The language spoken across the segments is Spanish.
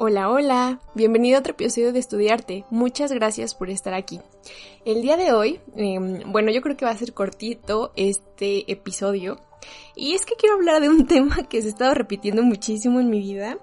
Hola, hola, bienvenido a otro episodio de Estudiarte. Muchas gracias por estar aquí. El día de hoy, em, bueno, yo creo que va a ser cortito este episodio. Y es que quiero hablar de un tema que se ha estado repitiendo muchísimo en mi vida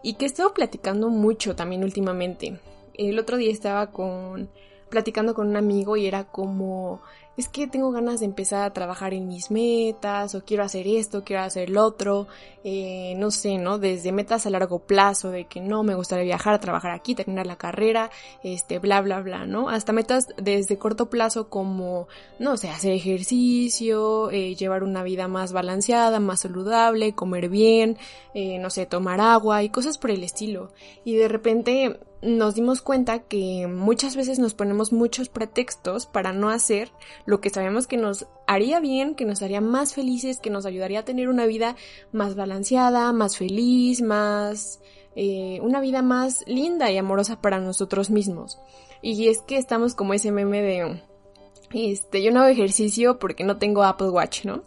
y que he estado platicando mucho también últimamente. El otro día estaba con platicando con un amigo y era como es que tengo ganas de empezar a trabajar en mis metas, o quiero hacer esto, quiero hacer lo otro, eh, no sé, ¿no? Desde metas a largo plazo, de que no me gustaría viajar, trabajar aquí, terminar la carrera, este, bla, bla, bla, ¿no? Hasta metas desde corto plazo como, no sé, hacer ejercicio, eh, llevar una vida más balanceada, más saludable, comer bien, eh, no sé, tomar agua y cosas por el estilo. Y de repente nos dimos cuenta que muchas veces nos ponemos muchos pretextos para no hacer lo que sabemos que nos haría bien, que nos haría más felices, que nos ayudaría a tener una vida más balanceada, más feliz, más... Eh, una vida más linda y amorosa para nosotros mismos. Y es que estamos como ese meme de... Este, yo no hago ejercicio porque no tengo Apple Watch, ¿no?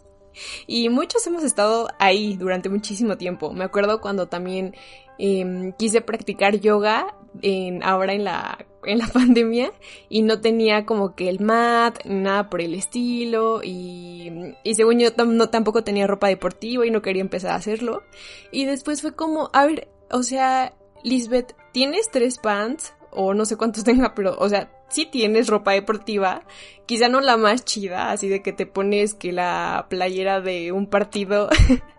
Y muchos hemos estado ahí durante muchísimo tiempo. Me acuerdo cuando también Em, quise practicar yoga en, ahora en la, en la pandemia y no tenía como que el mat, nada por el estilo y, y según yo no, tampoco tenía ropa deportiva y no quería empezar a hacerlo. Y después fue como, a ver, o sea, Lisbeth, ¿tienes tres pants? O no sé cuántos tenga, pero, o sea, si tienes ropa deportiva, quizá no la más chida, así de que te pones que la playera de un partido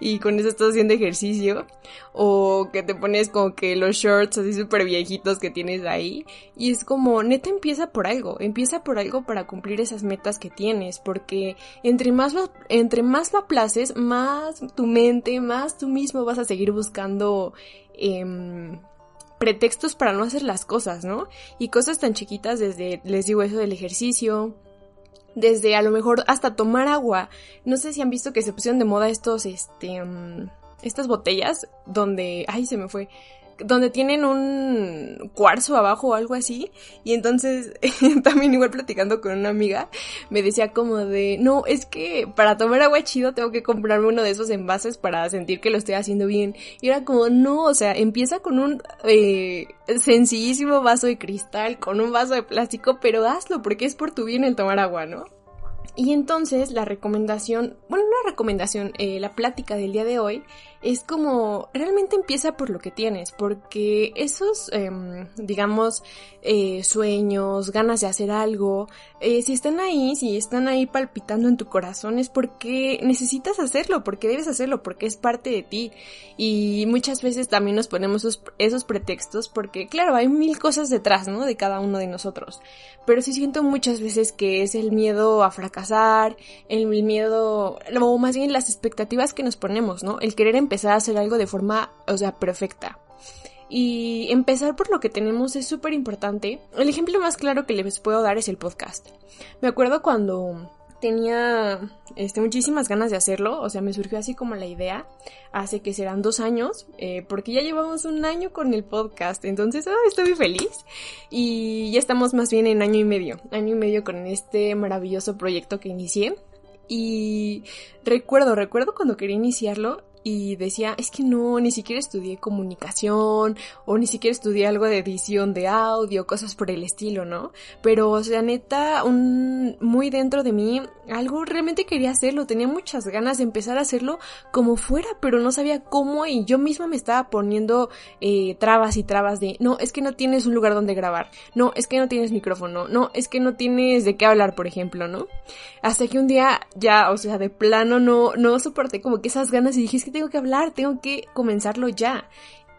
y con eso estás haciendo ejercicio. O que te pones como que los shorts así súper viejitos que tienes ahí. Y es como, neta empieza por algo. Empieza por algo para cumplir esas metas que tienes. Porque entre más lo, entre más lo aplaces, más tu mente, más tú mismo vas a seguir buscando, eh, pretextos para no hacer las cosas, ¿no? Y cosas tan chiquitas desde, les digo eso del ejercicio, desde a lo mejor hasta tomar agua. No sé si han visto que se pusieron de moda estos, este, mm, estas botellas donde, ay, se me fue, donde tienen un cuarzo abajo o algo así. Y entonces, también igual platicando con una amiga, me decía como de, no, es que para tomar agua chido tengo que comprarme uno de esos envases para sentir que lo estoy haciendo bien. Y era como, no, o sea, empieza con un eh, sencillísimo vaso de cristal, con un vaso de plástico, pero hazlo porque es por tu bien el tomar agua, ¿no? Y entonces la recomendación, bueno, una recomendación, eh, la plática del día de hoy es como realmente empieza por lo que tienes, porque esos, em, digamos, eh, sueños, ganas de hacer algo, eh, si están ahí, si están ahí palpitando en tu corazón es porque necesitas hacerlo, porque debes hacerlo, porque es parte de ti. Y muchas veces también nos ponemos esos, esos pretextos porque, claro, hay mil cosas detrás, ¿no? De cada uno de nosotros. Pero sí siento muchas veces que es el miedo a fracasar, el miedo, o más bien las expectativas que nos ponemos, ¿no? El querer empezar a hacer algo de forma, o sea, perfecta. Y empezar por lo que tenemos es súper importante. El ejemplo más claro que les puedo dar es el podcast. Me acuerdo cuando tenía este, muchísimas ganas de hacerlo, o sea, me surgió así como la idea, hace que serán dos años, eh, porque ya llevamos un año con el podcast, entonces estoy muy feliz y ya estamos más bien en año y medio, año y medio con este maravilloso proyecto que inicié. Y recuerdo, recuerdo cuando quería iniciarlo, y decía, es que no, ni siquiera estudié comunicación o ni siquiera estudié algo de edición de audio, cosas por el estilo, ¿no? Pero, o sea, neta, un, muy dentro de mí, algo realmente quería hacerlo, tenía muchas ganas de empezar a hacerlo como fuera, pero no sabía cómo y yo misma me estaba poniendo eh, trabas y trabas de, no, es que no tienes un lugar donde grabar, no, es que no tienes micrófono, no, es que no tienes de qué hablar, por ejemplo, ¿no? Hasta que un día ya, o sea, de plano no, no soporté como que esas ganas y dije, que tengo que hablar, tengo que comenzarlo ya.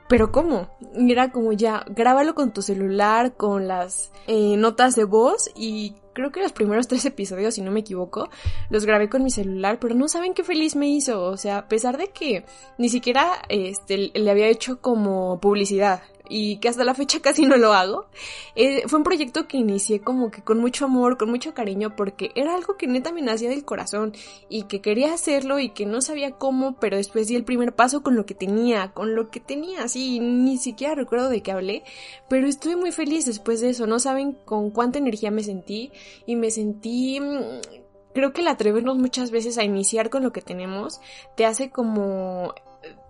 Pero ¿cómo? Era como ya, grábalo con tu celular, con las eh, notas de voz y creo que los primeros tres episodios, si no me equivoco, los grabé con mi celular, pero no saben qué feliz me hizo. O sea, a pesar de que ni siquiera este, le había hecho como publicidad, y que hasta la fecha casi no lo hago. Eh, fue un proyecto que inicié como que con mucho amor, con mucho cariño, porque era algo que neta me nacía del corazón y que quería hacerlo y que no sabía cómo, pero después di el primer paso con lo que tenía, con lo que tenía, así, ni siquiera recuerdo de qué hablé, pero estuve muy feliz después de eso, no saben con cuánta energía me sentí y me sentí mm, creo que el atrevernos muchas veces a iniciar con lo que tenemos te hace como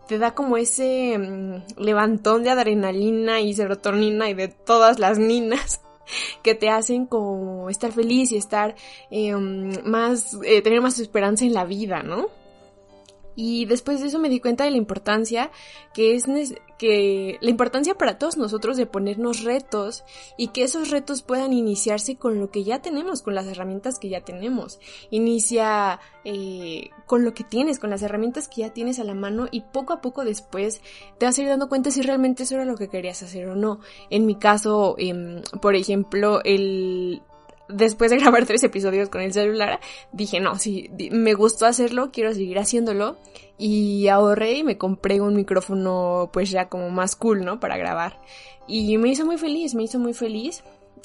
te da como ese mm, levantón de adrenalina y serotonina y de todas las ninas que te hacen como estar feliz y estar em, más, eh, tener más esperanza en la vida, ¿no? Y después de eso me di cuenta de la importancia que es que la importancia para todos nosotros de ponernos retos y que esos retos puedan iniciarse con lo que ya tenemos, con las herramientas que ya tenemos. Inicia eh, con lo que tienes, con las herramientas que ya tienes a la mano y poco a poco después te vas a ir dando cuenta si realmente eso era lo que querías hacer o no. En mi caso, em, por ejemplo, el después de grabar tres episodios con el celular, dije, no, sí, me gustó hacerlo, quiero seguir haciéndolo. Y ahorré y me compré un micrófono pues ya como más cool, ¿no? Para grabar. Y me hizo muy feliz, me hizo muy feliz.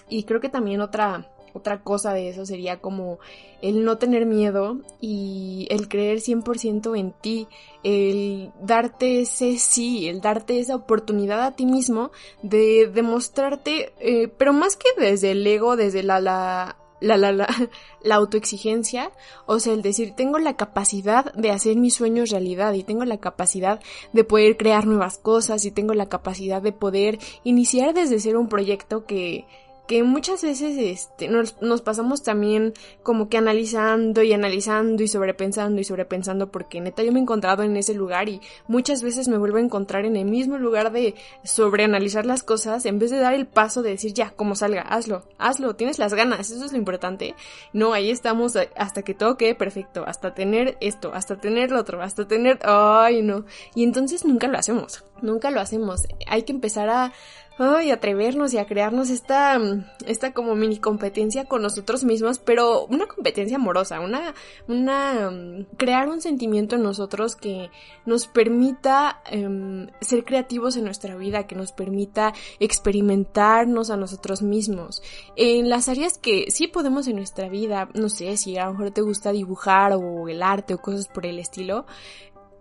Y creo que también otra, otra cosa de eso sería como el no tener miedo y el creer 100% en ti, el darte ese sí, el darte esa oportunidad a ti mismo de demostrarte, eh, pero más que desde el ego, desde la, la, la, la, la, la autoexigencia, o sea, el decir, tengo la capacidad de hacer mis sueños realidad y tengo la capacidad de poder crear nuevas cosas y tengo la capacidad de poder iniciar desde ser un proyecto que, que muchas veces este, nos, nos, pasamos también como que analizando y analizando y sobrepensando y sobrepensando porque neta yo me he encontrado en ese lugar y muchas veces me vuelvo a encontrar en el mismo lugar de sobreanalizar las cosas en vez de dar el paso de decir ya, como salga, hazlo, hazlo, tienes las ganas, eso es lo importante. No, ahí estamos hasta que todo quede perfecto, hasta tener esto, hasta tener lo otro, hasta tener... Ay, no. Y entonces nunca lo hacemos, nunca lo hacemos. Hay que empezar a ay, atrevernos y a crearnos esta, esta como mini competencia con nosotros mismos, pero una competencia amorosa, una, una, crear un sentimiento en nosotros que nos permita em, ser creativos en nuestra vida, que nos permita experimentarnos a nosotros mismos. En las áreas que sí podemos en nuestra vida, no sé, si a lo mejor te gusta dibujar o el arte o cosas por el estilo,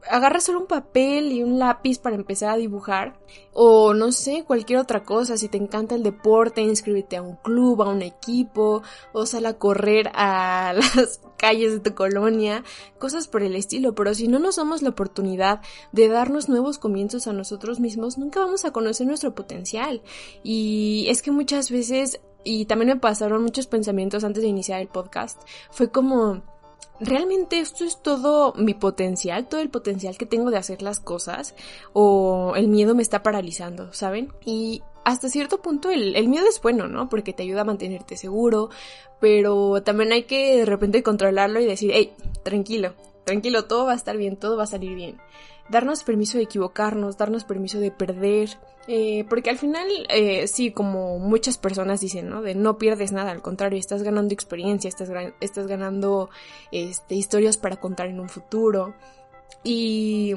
agarra solo un papel y un lápiz para empezar a dibujar o no sé, cualquier otra cosa, si te encanta el deporte, inscríbete a un club, a un equipo o sal a correr a las calles de tu colonia, cosas por el estilo, pero si no nos damos la oportunidad de darnos nuevos comienzos a nosotros mismos, nunca vamos a conocer nuestro potencial. Y es que muchas veces, y también me pasaron muchos pensamientos antes de iniciar el podcast, fue como ¿realmente esto es todo mi potencial, todo el potencial que tengo de hacer las cosas? ¿O el miedo me está paralizando, ¿saben? Y hasta cierto punto el, miedo es bueno, ¿no? Porque te ayuda a mantenerte seguro, pero también hay que de repente controlarlo y decir, hey, tranquilo, tranquilo, todo va a estar bien, todo va a salir bien darnos permiso de equivocarnos, darnos permiso de perder, eh, porque al final, eh, sí, como muchas personas dicen, ¿no? De no pierdes nada, al contrario, estás ganando experiencia, estás, estás ganando este, historias para contar en un futuro. Y,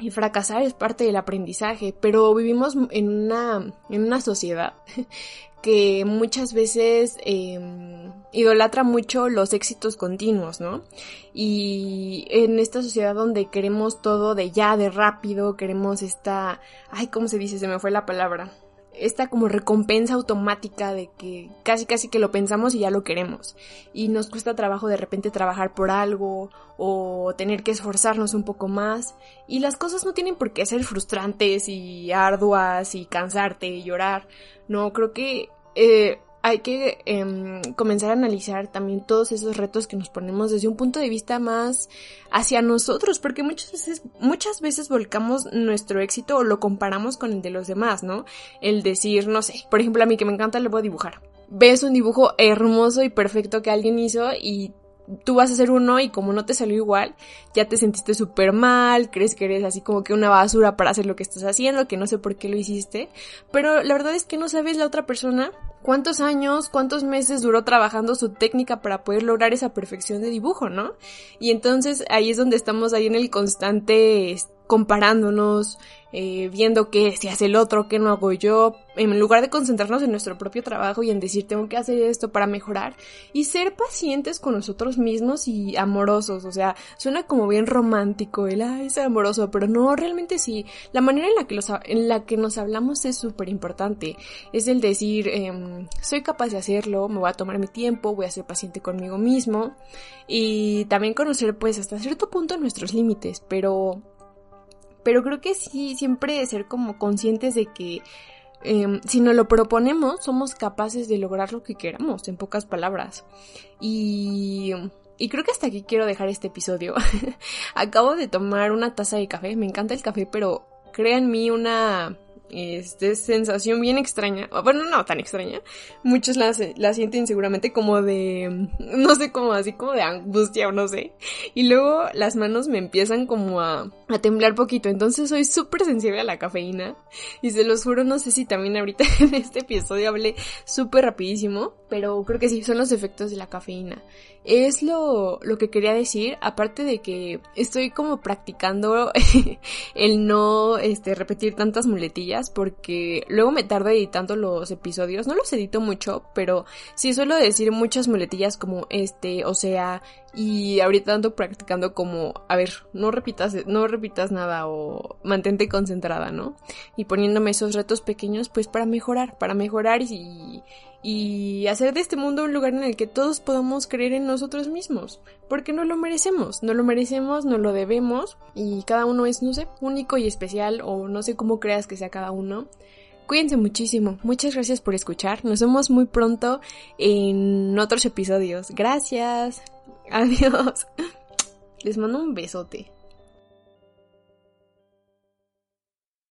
y fracasar es parte del aprendizaje, pero vivimos en una, en una sociedad que muchas veces em, idolatra mucho los éxitos continuos, ¿no? Y en esta sociedad donde queremos todo de ya, de rápido, queremos esta... Ay, ¿cómo se dice? Se me fue la palabra esta como recompensa automática de que casi casi que lo pensamos y ya lo queremos. Y nos cuesta trabajo de repente trabajar por algo o tener que esforzarnos un poco más. Y las cosas no tienen por qué ser frustrantes y arduas y cansarte y llorar. No, creo que eh, hay que em, comenzar a analizar también todos esos retos que nos ponemos desde un punto de vista más hacia nosotros, porque muchas veces, muchas veces volcamos nuestro éxito o lo comparamos con el de los demás, ¿no? El decir, no sé, por ejemplo, a mí que me encanta le voy a dibujar. Ves un dibujo hermoso y perfecto que alguien hizo y tú vas a hacer uno y como no te salió igual, ya te sentiste súper mal, crees que eres así como que una basura para hacer lo que estás haciendo, que no sé por qué lo hiciste, pero la verdad es que no sabes la otra persona cuántos años, cuántos meses duró trabajando su técnica para poder lograr esa perfección de dibujo, ¿no? Y entonces ahí es donde estamos ahí en el constante comparándonos, eh, viendo qué si hace el otro, qué no hago yo, en lugar de concentrarnos en nuestro propio trabajo y en decir tengo que hacer esto para mejorar y ser pacientes con nosotros mismos y amorosos, o sea, suena como bien romántico el ay, ser amoroso, pero no, realmente sí, la manera en la que, los, en la que nos hablamos es súper importante, es el decir em, soy capaz de hacerlo, me voy a tomar mi tiempo, voy a ser paciente conmigo mismo y también conocer pues hasta cierto punto nuestros límites, pero pero creo que sí, siempre ser como conscientes de que em, si nos lo proponemos, somos capaces de lograr lo que queramos, en pocas palabras. Y, y creo que hasta aquí quiero dejar este episodio. Acabo de tomar una taza de café, me encanta el café, pero créanme una este, sensación bien extraña, bueno, no tan extraña, muchos la, sienten seguramente como de, no sé, como así como de angustia o no sé, y luego las manos me empiezan como a, a temblar poquito, entonces soy súper sensible a la cafeína, y se los juro, no sé si también ahorita en este episodio hablé súper rapidísimo, pero creo que sí, son los efectos de la cafeína. Es lo, lo que quería decir, aparte de que estoy como practicando el no este, repetir tantas muletillas, porque luego me tardo editando los episodios, no los edito mucho, pero sí suelo decir muchas muletillas como este, o sea, y ahorita ando practicando como, a ver, no repitas, no repitas nada o mantente concentrada, ¿no? Y poniéndome esos retos pequeños pues para mejorar, para mejorar y, y hacer de este mundo un lugar en el que todos podamos creer en nosotros mismos, porque no lo merecemos, no lo merecemos, no lo debemos y cada uno es, no sé, único y especial o no sé cómo creas que sea cada uno. Cuídense muchísimo, muchas gracias por escuchar, nos vemos muy pronto en otros episodios. Gracias, adiós. Les mando un besote.